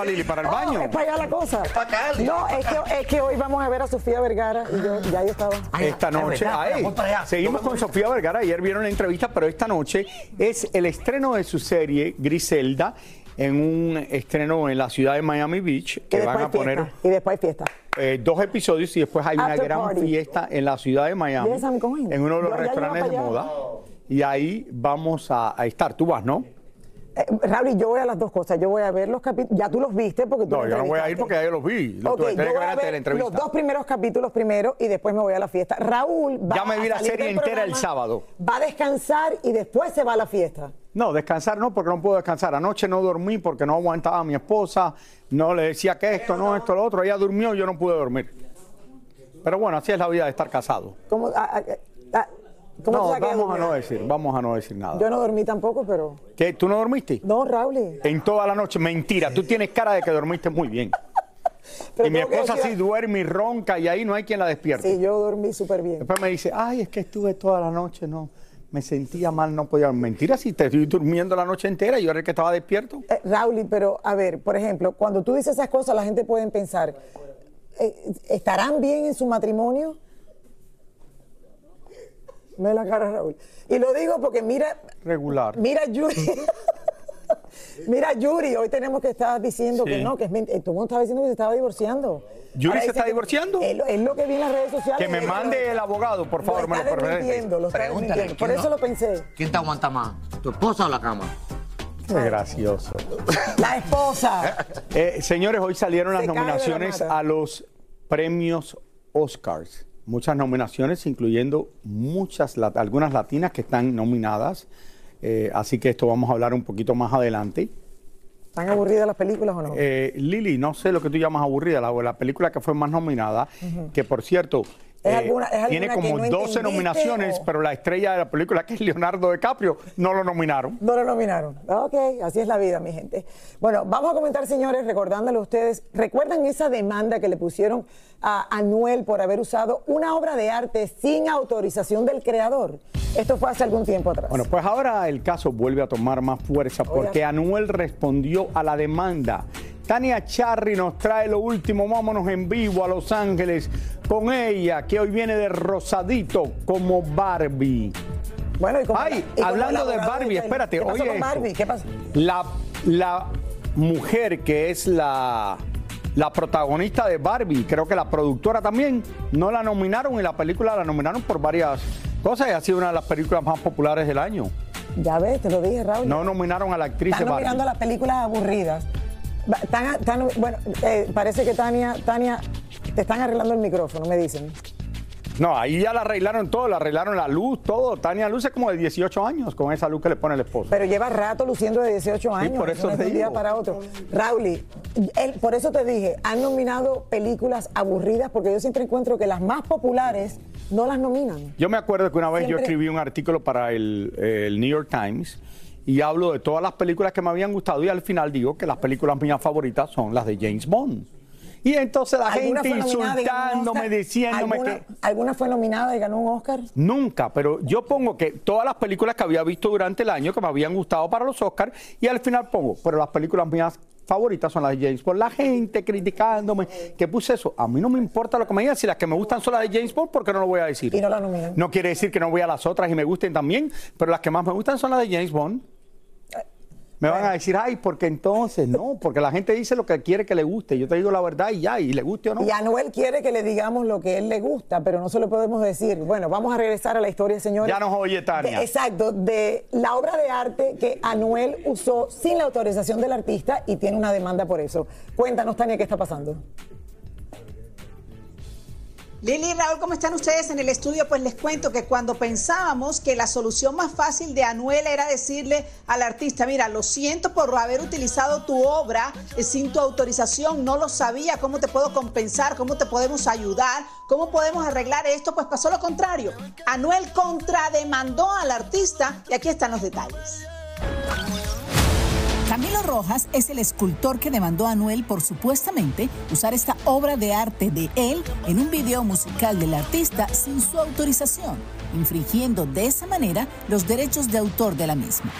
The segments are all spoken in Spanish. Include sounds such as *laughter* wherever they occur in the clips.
¿Para Lili? ¿Para el baño? Es para allá la cosa. No, es que, es que hoy vamos a ver a Sofía Vergara y yo, ya yo estaba. Esta noche, ahí, seguimos con Sofía Vergara. Ayer vieron la entrevista, pero esta noche es el estreno de su serie Griselda en un estreno en la ciudad de Miami Beach Y que después van a hay poner fiesta, Y después hay fiesta. eh, dos episodios y después hay una gran party. fiesta en la ciudad de Miami, Yes, en uno de los Yo restaurantes de para moda. Y ahí vamos a, a estar. Tú vas, ¿no? Eh, Raúl, yo voy a las dos cosas. Yo voy a ver los capítulos. Ya tú los viste porque tú No, yo no voy a ir porque ya yo los vi. Lo Ok, tuve- yo tenés que voy ver a la ver entrevista. los dos primeros capítulos primero y después me voy a la fiesta. Raúl va Ya me vi a la serie entera el sábado. Va a descansar y después se va a la fiesta. No, descansar no, porque no puedo descansar. Anoche no dormí porque no aguantaba a mi esposa. No le decía que esto, no, esto, lo otro. Ella durmió, yo no pude dormir. Pero bueno, así es la vida de estar casado. ¿Cómo, ah, ah, ah, cómo No, vamos a no decir, vamos a no decir nada. Yo no dormí tampoco, pero. ¿Qué? ¿Tú no dormiste? No, Raúl. En toda la noche, mentira. Tú tienes cara de que dormiste muy bien. Pero y mi esposa sí duerme y ronca y ahí no hay quien la despierte. Sí, yo dormí súper bien. Después me dice, ay, es que estuve toda la noche, no, me sentía mal, no podía. Mentira, si te estoy durmiendo la noche entera y yo era el que estaba despierto. Eh, Raúl, pero a ver, por ejemplo, cuando tú dices esas cosas, la gente puede pensar, eh, ¿estarán bien en su matrimonio? Ve la cara, Raúl. Y lo digo porque mira, Regular. mira Yuri. *laughs* mira Yuri, hoy tenemos que estar diciendo Sí. que no, que es mentira. Todo el mundo estaba diciendo que se estaba divorciando. ¿Yuri Ahora se está divorciando? Es lo, es lo que vi en las redes sociales. Que me mande lo- el abogado, por favor, lo me lo desmintiendo, lo Pregúntale. Por ¿quién eso no- lo pensé. ¿Quién te aguanta más? ¿Tu esposa o la cama? Qué gracioso. La esposa. *laughs* Eh, señores, hoy salieron las Se la nominaciones a los premios Oscars. Muchas nominaciones, incluyendo muchas, algunas latinas que están nominadas. Eh, así que esto vamos a hablar un poquito más adelante. ¿Están aburridas las películas o no? Eh, Lili, no sé lo que tú llamas aburrida, la, la película que fue más nominada, que por cierto, ¿Es eh, alguna- es alguna tiene que como no 12 entendiste nominaciones, o- pero la estrella de la película, que es Leonardo DiCaprio, no lo nominaron. No lo nominaron. Ok, así es la vida, mi gente. Bueno, vamos a comentar, señores, recordándole a ustedes, ¿recuerdan esa demanda que le pusieron a Anuel por haber usado una obra de arte sin autorización del creador? Esto fue hace algún tiempo atrás. Bueno, pues ahora el caso vuelve a tomar más fuerza porque Anuel respondió a la demanda. Tania Charry nos trae lo último, vámonos en vivo a Los Ángeles con ella, que hoy viene de rosadito como Barbie. Bueno, y como- Ay, y como hablando de Barbie, de- espérate, ¿Qué pasó oye con esto. Barbie? ¿Qué pasó? La, la mujer que es la, la protagonista de Barbie, creo que la productora también, no la nominaron y la película la nominaron por varias cosas y ha sido una de las películas más populares del año. Ya ves, te lo dije, Raúl. No nominaron a la actriz Están de Barbie. nominando las películas aburridas. Están- están- bueno, eh, parece que Tania, Tania, te están arreglando el micrófono, me dicen. No, ahí ya la arreglaron todo, la arreglaron la luz, todo. Tania Luz es como de 18 años con esa luz que le pone el esposo. Pero lleva rato luciendo de 18 años. por eso no es te de un día para otro. Rauli, él- por eso te dije, han nominado películas aburridas porque yo siempre encuentro que las más populares no las nominan. Yo me acuerdo que una vez yo escribí un artículo para el, el New York Times y hablo de todas las películas que me habían gustado y al final digo que las películas mías favoritas son las de James Bond. Y entonces la ¿Alguna gente insultándome, diciéndome ¿Alguna, que... ¿Alguna fue nominada y ganó un Oscar? Nunca, pero yo pongo que todas las películas que había visto durante el año que me habían gustado para los Oscars y al final pongo, pero las películas mías favoritas son las de James Bond. La gente criticándome que puse eso. A mí no me importa lo que me digan. Si las que me gustan son las de James Bond, ¿por qué no lo voy a decir? Y no la. No quiere decir que no voy a las otras y me gusten también, pero las que más me gustan son las de James Bond. Me van a decir, ay, porque entonces, no, porque la gente dice lo que quiere que le guste. Yo te digo la verdad y ya, y le guste o no. Y Anuel quiere que le digamos lo que él le gusta, pero no se lo podemos decir. Bueno, vamos a regresar a la historia, señores. Ya nos oye, Tania. De- exacto, de la obra de arte que Anuel usó sin la autorización del artista y tiene una demanda por eso. Cuéntanos, Tania, qué está pasando. Lili y Raúl, ¿cómo están ustedes en el estudio? Pues les cuento que cuando pensábamos que la solución más fácil de Anuel era decirle al artista, mira, lo siento por haber utilizado tu obra eh, sin tu autorización, no lo sabía, ¿cómo te puedo compensar? ¿Cómo te podemos ayudar? ¿Cómo podemos arreglar esto? Pues pasó lo contrario. Anuel contrademandó al artista y aquí están los detalles. Camilo Rojas es el escultor que demandó a Anuel por supuestamente usar esta obra de arte de él en un video musical del artista sin su autorización, infringiendo de esa manera los derechos de autor de la misma.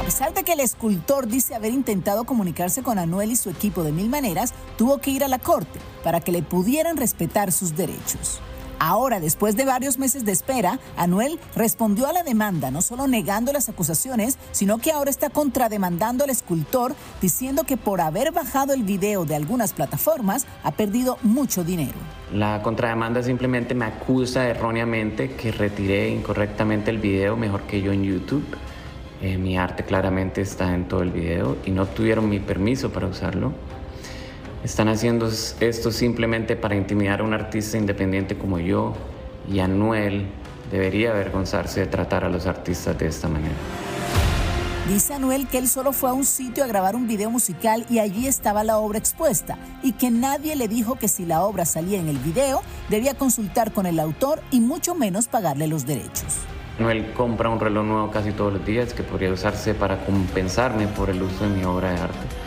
A pesar de que el escultor dice haber intentado comunicarse con Anuel y su equipo de mil maneras, tuvo que ir a la corte para que le pudieran respetar sus derechos. Ahora, después de varios meses de espera, Anuel respondió a la demanda, no solo negando las acusaciones, sino que ahora está contrademandando al escultor, diciendo que por haber bajado el video de algunas plataformas ha perdido mucho dinero. La contrademanda simplemente me acusa erróneamente que retiré incorrectamente el video mejor que yo en YouTube. Eh, mi arte claramente está en todo el video y no tuvieron mi permiso para usarlo. Están haciendo esto simplemente para intimidar a un artista independiente como yo y Anuel debería avergonzarse de tratar a los artistas de esta manera. Dice Anuel que él solo fue a un sitio a grabar un video musical y allí estaba la obra expuesta y que nadie le dijo que si la obra salía en el video debía consultar con el autor y mucho menos pagarle los derechos. Anuel compra un reloj nuevo casi todos los días que podría usarse para compensarme por el uso de mi obra de arte.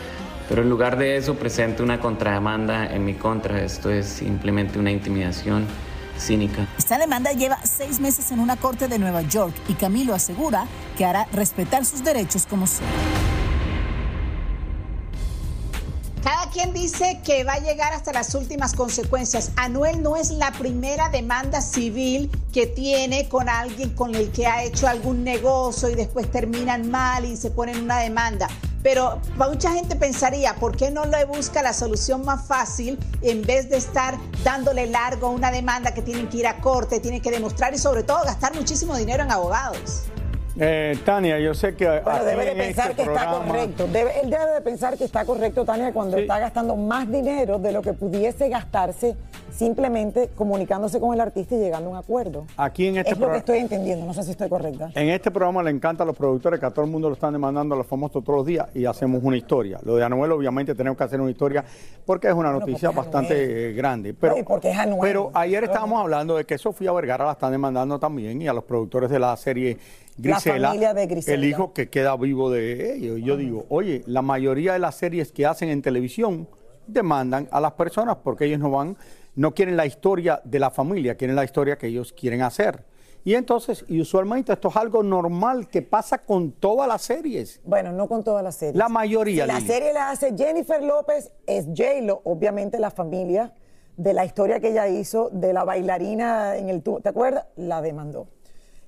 Pero en lugar de eso presenta una contrademanda en mi contra. Esto es simplemente una intimidación cínica. Esta demanda lleva seis meses en una corte de Nueva York y Camilo asegura que hará respetar sus derechos como sea. Quien dice que va a llegar hasta las últimas consecuencias. Anuel no es la primera demanda civil que tiene con alguien con el que ha hecho algún negocio y después terminan mal y se ponen una demanda. Pero mucha gente pensaría, ¿por qué no le busca la solución más fácil en vez de estar dándole largo a una demanda que tienen que ir a corte, tienen que demostrar y sobre todo gastar muchísimo dinero en abogados? Eh, Tania, yo sé que. Bueno, debe de en pensar este que está programa- correcto. Debe- él debe de pensar que está correcto, Tania, cuando Sí. está gastando más dinero de lo que pudiese gastarse simplemente comunicándose con el artista y llegando a un acuerdo. Aquí en este es lo que programa- estoy entendiendo, no sé si estoy correcta. En este programa le encanta a los productores que a todo el mundo lo están demandando a los famosos todos los días y hacemos una historia. Lo de Anuel, obviamente, tenemos que hacer una historia porque es una noticia bastante eh, grande. Pero, No, porque es Anuel. pero ayer estábamos hablando de que Sofía Vergara la están demandando también y a los productores de la serie La Grisela, familia de Griselda. el hijo que queda vivo de ellos. Yo digo, oye, la mayoría de las series que hacen en televisión demandan a las personas porque ellos no van, no quieren la historia de la familia, quieren la historia que ellos quieren hacer. Y entonces, y usualmente esto es algo normal que pasa con todas las series. Bueno, no con todas las series. La mayoría, Si la Lili. serie la hace Jennifer López, es J-Lo, obviamente la familia de la historia que ella hizo de la bailarina en el tubo. ¿Te acuerdas? La demandó.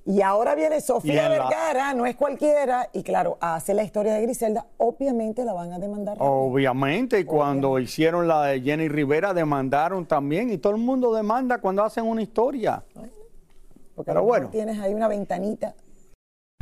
Y ahora viene Sofía la- Vergara, no es cualquiera, y claro, hace la historia de Griselda, obviamente la van a demandar. Obviamente, y cuando hicieron la de Jenny Rivera, demandaron también, y todo el mundo demanda cuando hacen una historia. Porque pero bueno. Tienes ahí una ventanita.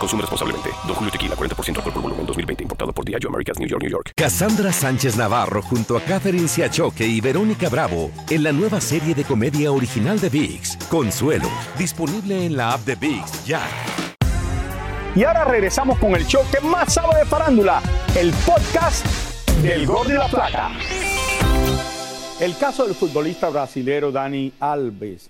Consume responsablemente. Don Julio Tequila, 40% alcohol por volumen, 2020. Importado por Diageo Americas, New York, New York. Cassandra Sánchez Navarro junto a Catherine Siachoque y Verónica Bravo en la nueva serie de comedia original de VIX, Consuelo, disponible en la app de VIX ya. Y ahora regresamos con el show que más sabe de farándula, el podcast del Gol de la Plata. El caso del futbolista brasilero Dani Alves,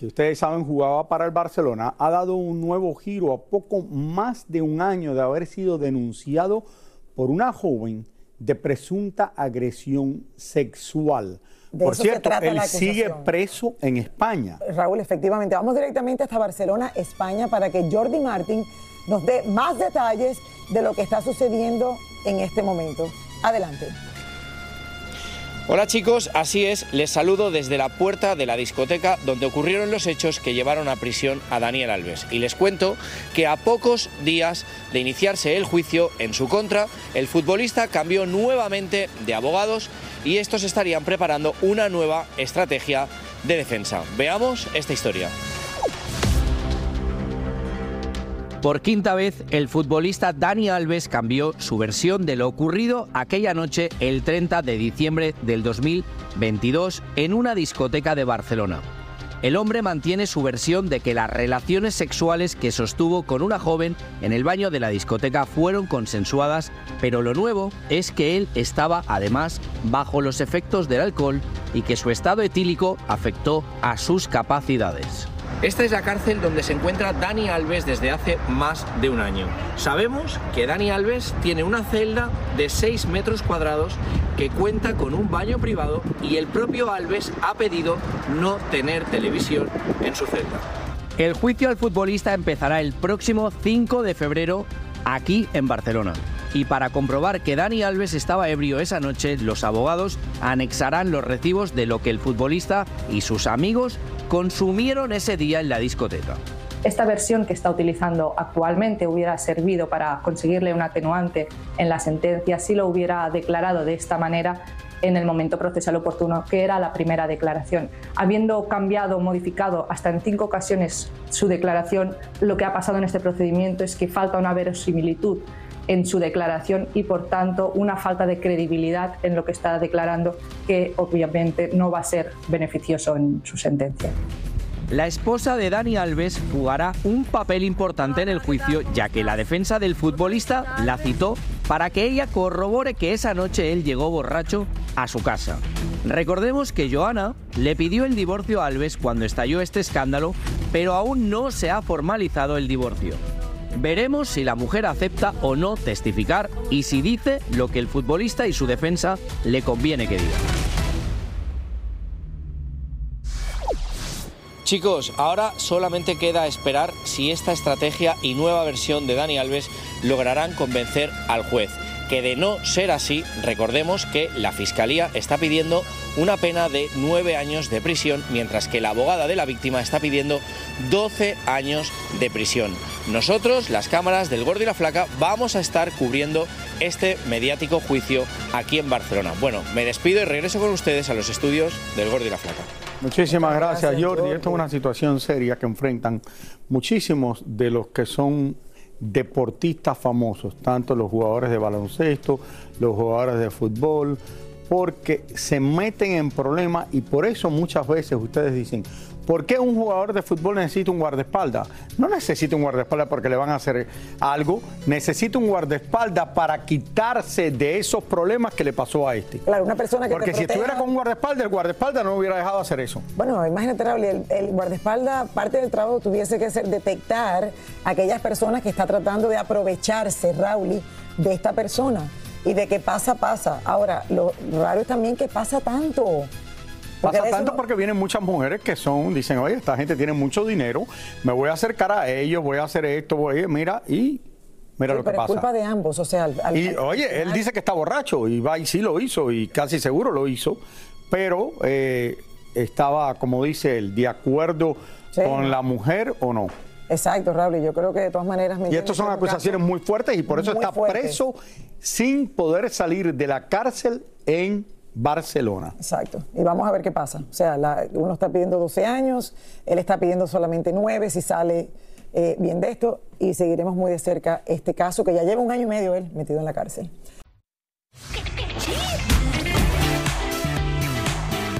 que ustedes saben jugaba para el Barcelona, ha dado un nuevo giro a poco más de un año de haber sido denunciado por una joven de presunta agresión sexual. De por cierto, él sigue preso en España. Raúl, efectivamente. Vamos directamente hasta Barcelona, España, para que Jordi Martin nos dé más detalles de lo que está sucediendo en este momento. Adelante. Hola chicos, así es, les saludo desde la puerta de la discoteca donde ocurrieron los hechos que llevaron a prisión a Daniel Alves. Y les cuento que a pocos días de iniciarse el juicio en su contra, el futbolista cambió nuevamente de abogados y estos estarían preparando una nueva estrategia de defensa. Veamos esta historia. Por quinta vez, el futbolista Dani Alves cambió su versión de lo ocurrido aquella noche el 30 de diciembre del 2022 en una discoteca de Barcelona. El hombre mantiene su versión de que las relaciones sexuales que sostuvo con una joven en el baño de la discoteca fueron consensuadas, pero lo nuevo es que él estaba además bajo los efectos del alcohol y que su estado etílico afectó a sus capacidades. Esta es la cárcel donde se encuentra Dani Alves desde hace más de un año. Sabemos que Dani Alves tiene una celda de 6 metros cuadrados que cuenta con un baño privado y el propio Alves ha pedido no tener televisión en su celda. El juicio al futbolista empezará el próximo 5 de febrero aquí en Barcelona. Y para comprobar que Dani Alves estaba ebrio esa noche, los abogados anexarán los recibos de lo que el futbolista y sus amigos consumieron ese día en la discoteca. Esta versión que está utilizando actualmente hubiera servido para conseguirle un atenuante en la sentencia si lo hubiera declarado de esta manera en el momento procesal oportuno, que era la primera declaración. Habiendo cambiado modificado hasta en cinco ocasiones su declaración, lo que ha pasado en este procedimiento es que falta una verosimilitud en su declaración y por tanto una falta de credibilidad en lo que está declarando que obviamente no va a ser beneficioso en su sentencia. La esposa de Dani Alves jugará un papel importante en el juicio, ya que la defensa del futbolista la citó para que ella corrobore que esa noche él llegó borracho a su casa. Recordemos que Joana le pidió el divorcio a Alves cuando estalló este escándalo, pero aún no se ha formalizado el divorcio. Veremos si la mujer acepta o no testificar y si dice lo que el futbolista y su defensa le conviene que diga. Chicos, ahora solamente queda esperar si esta estrategia y nueva versión de Dani Alves lograrán convencer al juez. Que de no ser así, recordemos que la Fiscalía está pidiendo una pena de nueve años de prisión, mientras que la abogada de la víctima está pidiendo 12 años de prisión. Nosotros, las cámaras del Gordo y la Flaca, vamos a estar cubriendo este mediático juicio aquí en Barcelona. Bueno, me despido y regreso con ustedes a los estudios del Gordo y la Flaca. Muchísimas gracias, Jordi. Esto es una situación seria que enfrentan muchísimos de los que son deportistas famosos, tanto los jugadores de baloncesto, los jugadores de fútbol, porque se meten en problemas y por eso muchas veces ustedes dicen, ¿por qué un jugador de fútbol necesita un guardaespaldas? No necesita un guardaespaldas porque le van a hacer algo, necesita un guardaespaldas para quitarse de esos problemas que le pasó a este. Claro, una persona que te Porque si proteja- estuviera con un guardaespaldas, el guardaespaldas no hubiera dejado hacer eso. Bueno, imagínate, Raúl, el, el guardaespaldas, parte del trabajo tuviese que ser detectar a aquellas personas que está tratando de aprovecharse, Raúl, de esta persona. Y de que pasa, pasa. Ahora, lo raro es también que pasa tanto. Porque a Pasa tanto porque vienen muchas mujeres que son, dicen, oye, esta gente tiene mucho dinero, me voy a acercar a ellos, voy a hacer esto, voy, mira, y mira Sí, lo que pero es pasa. culpa de ambos, o sea, al- al- Y al oye, él dice que está borracho y va y sí lo hizo y casi seguro lo hizo, pero eh, estaba, como dice él, de acuerdo Sí. con la mujer o no. Exacto, Raúl, y yo creo que de todas maneras... ¿me Y estas son acusaciones muy fuertes y por eso está fuerte. preso sin poder salir de la cárcel en Barcelona. Exacto. Y vamos a ver qué pasa. O sea, la- uno está pidiendo 12 años, él está pidiendo solamente 9, si sale eh, bien de esto y seguiremos muy de cerca este caso que ya lleva un año y medio él metido en la cárcel.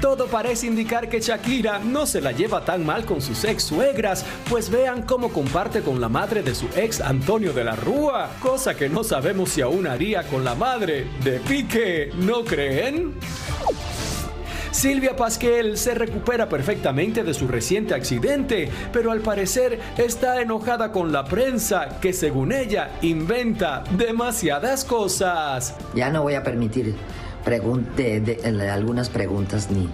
Todo parece indicar que Shakira no se la lleva tan mal con sus ex suegras, pues vean cómo comparte con la madre de su ex Antonio de la Rúa, cosa que no sabemos si aún haría con la madre de Pique, ¿no creen? Silvia Pasquel se recupera perfectamente de su reciente accidente, pero al parecer está enojada con la prensa que según ella inventa demasiadas cosas. Ya no voy a permitir pregunte de, de- algunas preguntas ni,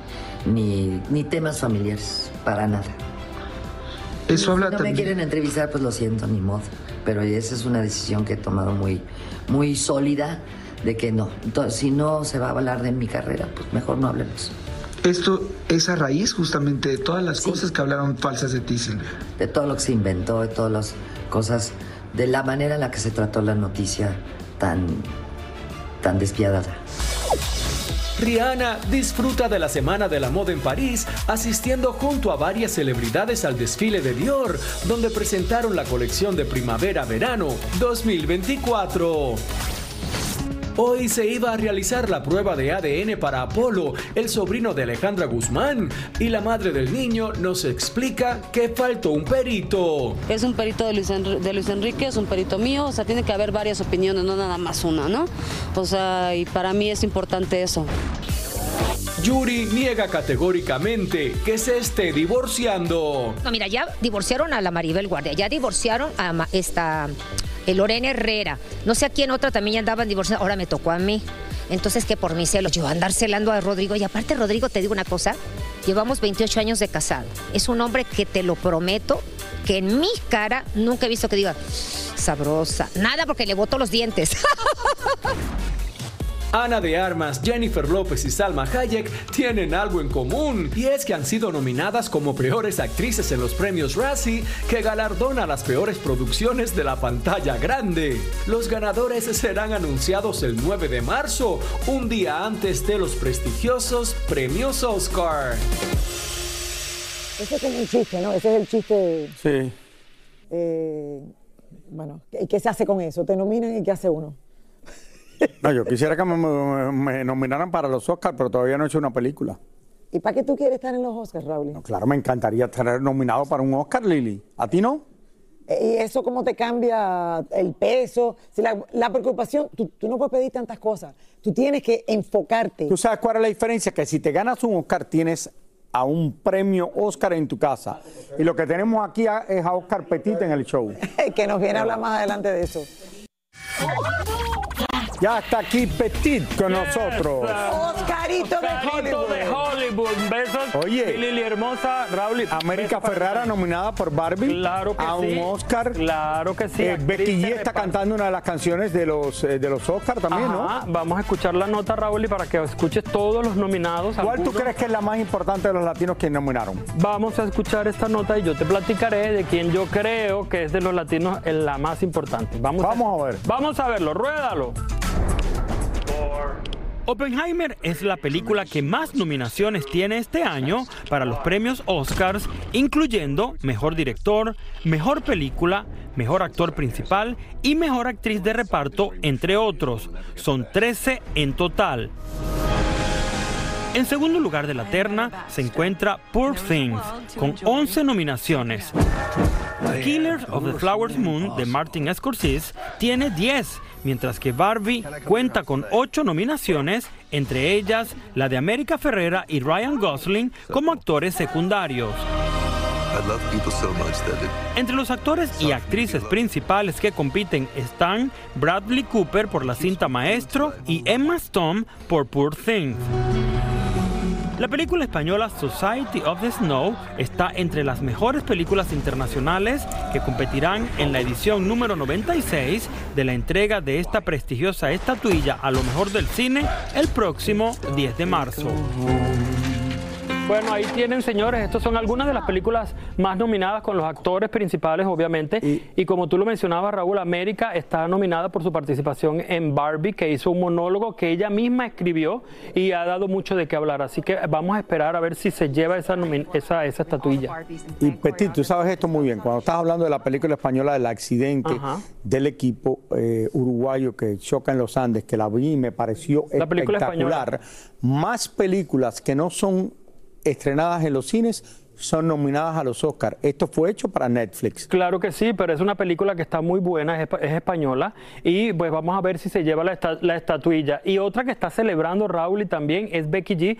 ni, ni temas familiares, para nada. Eso habla si no también- me quieren entrevistar, pues lo siento, ni modo. Pero esa es una decisión que he tomado muy, muy sólida de que no. Entonces, si no se va a hablar de mi carrera, pues mejor no hablemos. Esto es a raíz justamente de todas las cosas que hablaron falsas de ti, Silvia. De todo lo que se inventó, de todas las cosas, de la manera en la que se trató la noticia tan, tan despiadada. Rihanna disfruta de la Semana de la Moda en París, asistiendo junto a varias celebridades al desfile de Dior, donde presentaron la colección de primavera-verano 2024. Hoy se iba a realizar la prueba de ADN para Apolo, el sobrino de Alejandra Guzmán, y la madre del niño nos explica que faltó un perito. Es un perito de Luis, Enri- de Luis Enrique, es un perito mío, o sea, tiene que haber varias opiniones, no nada más una, ¿no? O sea, y para mí es importante eso. Yuri niega categóricamente que se esté divorciando. No, mira, ya divorciaron a la Maribel Guardia, ya divorciaron a esta Lorena Herrera. No sé a quién otra también ya andaban divorciando. Ahora me tocó a mí. Entonces, que por mi celos, yo andar celando a Rodrigo. Y aparte, Rodrigo, te digo una cosa, llevamos 28 años de casado. Es un hombre que te lo prometo, que en mi cara nunca he visto que diga sabrosa. Nada porque le boto los dientes. *laughs* Ana de Armas, Jennifer López y Salma Hayek tienen algo en común y es que han sido nominadas como peores actrices en los premios Razzie que galardona las peores producciones de la pantalla grande. Los ganadores serán anunciados el 9 de marzo, un día antes de los prestigiosos premios Oscar. Ese es un chiste, ¿no? Ese es el chiste. Sí. eh, bueno, ¿qué, qué se hace con eso? Te nominan y ¿qué hace uno? No, yo quisiera que me, me- me nominaran para los Oscars, pero todavía no he hecho una película. ¿Y para qué tú quieres estar en los Oscars, Raúl? Claro, me encantaría estar nominado para un Oscar, Lili. ¿A ti no? Eh, ¿Y eso cómo te cambia el peso? Si la, la preocupación, tú, tú no puedes pedir tantas cosas. Tú tienes que enfocarte. ¿Tú sabes cuál es la diferencia? Que si te ganas un Oscar, tienes a un premio Oscar en tu casa. Y lo que tenemos aquí a- es a Oscar Petit en el show. *laughs* que nos viene a hablar más adelante de eso. Ya está aquí Petit con nosotros. Oscarito de Oscarito de Hollywood. Besos. Oye. Lili hermosa, Raúl. América Ferrara nominada por Barbie Claro que a sí. un Oscar. Claro que sí. Eh, Becky G está cantando una de las canciones de los eh, de los Oscar también, Ajá, ¿no? Vamos a escuchar la nota, Raúl, y para que escuches todos los nominados. ¿Cuál tú crees que es la más importante de los latinos que nominaron? Vamos a escuchar esta nota y yo te platicaré de quién yo creo que es de los latinos la más importante. Vamos, Vamos a ver. Vamos a verlo, ruédalo. Oppenheimer es la película que más nominaciones tiene este año para los premios Oscars, incluyendo Mejor Director, Mejor Película, Mejor Actor Principal y Mejor Actriz de Reparto, entre otros. Son 13 en total. En segundo lugar de la terna se encuentra Poor Things, con 11 nominaciones. Killers of the Flowers Moon de Martin Scorsese tiene 10, mientras que Barbie cuenta con 8 nominaciones, entre ellas la de América Ferrera y Ryan Gosling como actores secundarios. Entre los actores y actrices principales que compiten están Bradley Cooper por la cinta Maestro y Emma Stone por Poor Things. La película española Society of the Snow está entre las mejores películas internacionales que competirán en la edición número 96 de la entrega de esta prestigiosa estatuilla a lo mejor del cine el próximo 10 de marzo. Bueno, ahí tienen, señores, estas son algunas de las películas más nominadas con los actores principales, obviamente. Y, como tú lo mencionabas, Raúl, América está nominada por su participación en Barbie, que hizo un monólogo que ella misma escribió y ha dado mucho de qué hablar. Así que vamos a esperar a ver si se lleva esa, esa, esa estatuilla. Y Petit, tú sabes esto muy bien. Cuando estás hablando de la película española del accidente del equipo eh, uruguayo que choca en los Andes, que la vi y me pareció espectacular. Más películas que no son estrenadas en los cines son nominadas a los Oscars. Esto fue hecho para Netflix. Claro que sí, pero es una película que está muy buena, es, española, y pues vamos a ver si se lleva la, la, estatuilla. Y otra que está celebrando Raúl y también es Becky G.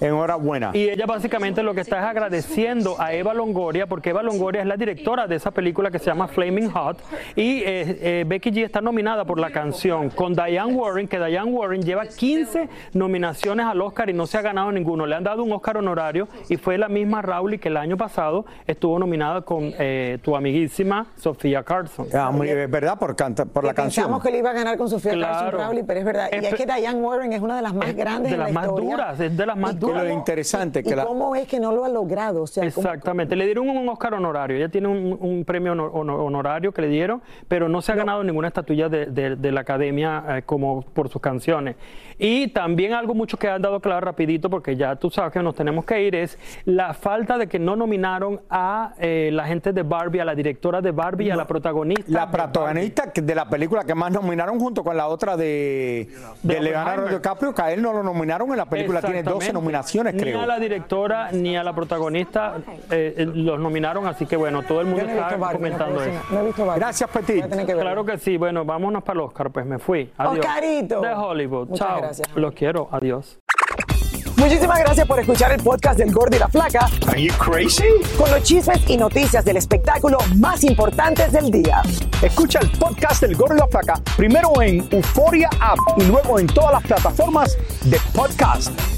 Enhorabuena. Y ella básicamente lo que está es agradeciendo a Eva Longoria, porque Eva Longoria es la directora de esa película que se llama Flaming Hot, y eh, eh, Becky G está nominada por la canción con Diane Warren, que Diane Warren lleva 15 nominaciones al Oscar y no se ha ganado ninguno. Le han dado un Oscar honorario y fue la misma Raúl que el año pasado estuvo nominada con eh, tu amiguísima Sofía Carson. Ah, es verdad, por, por la canción. Pensamos que le iba a ganar con Sofía Carson, Raúl, pero es verdad. y es que Diane Warren es una de las más grandes de las más duras, es de las más duras. Lo interesante que ¿y cómo es que no lo ha logrado? O sea, Exactamente, le dieron un Oscar honorario, ella tiene un, premio honorario que le dieron, pero no se ha ganado ninguna estatuilla de, la academia eh, como por sus canciones. Y también algo mucho que han dado claro rapidito, porque ya tú sabes que nos tenemos que ir, es la falta de que no nominaron a eh, la gente de Barbie, a la directora de Barbie y a la protagonista. La protagonista de, la película que más nominaron junto con la otra de, de, Leonardo DiCaprio, que a él no lo nominaron en la película, tiene 12 nominaciones, creo. Ni a la directora ni a la protagonista eh, eh, los nominaron, así que bueno, todo el mundo está comentando eso. Gracias, Petit. Claro que sí, bueno, vámonos para el Oscar, pues me fui. Adiós. Oscarito. De Hollywood. Chao. Los quiero, adiós. Muchísimas gracias por escuchar el podcast del Gordo y la Flaca. Are you crazy? Con los chismes y noticias del espectáculo más importantes del día. Escucha el podcast del Gordo y la Flaca primero en Euforia App y luego en todas las plataformas de podcast.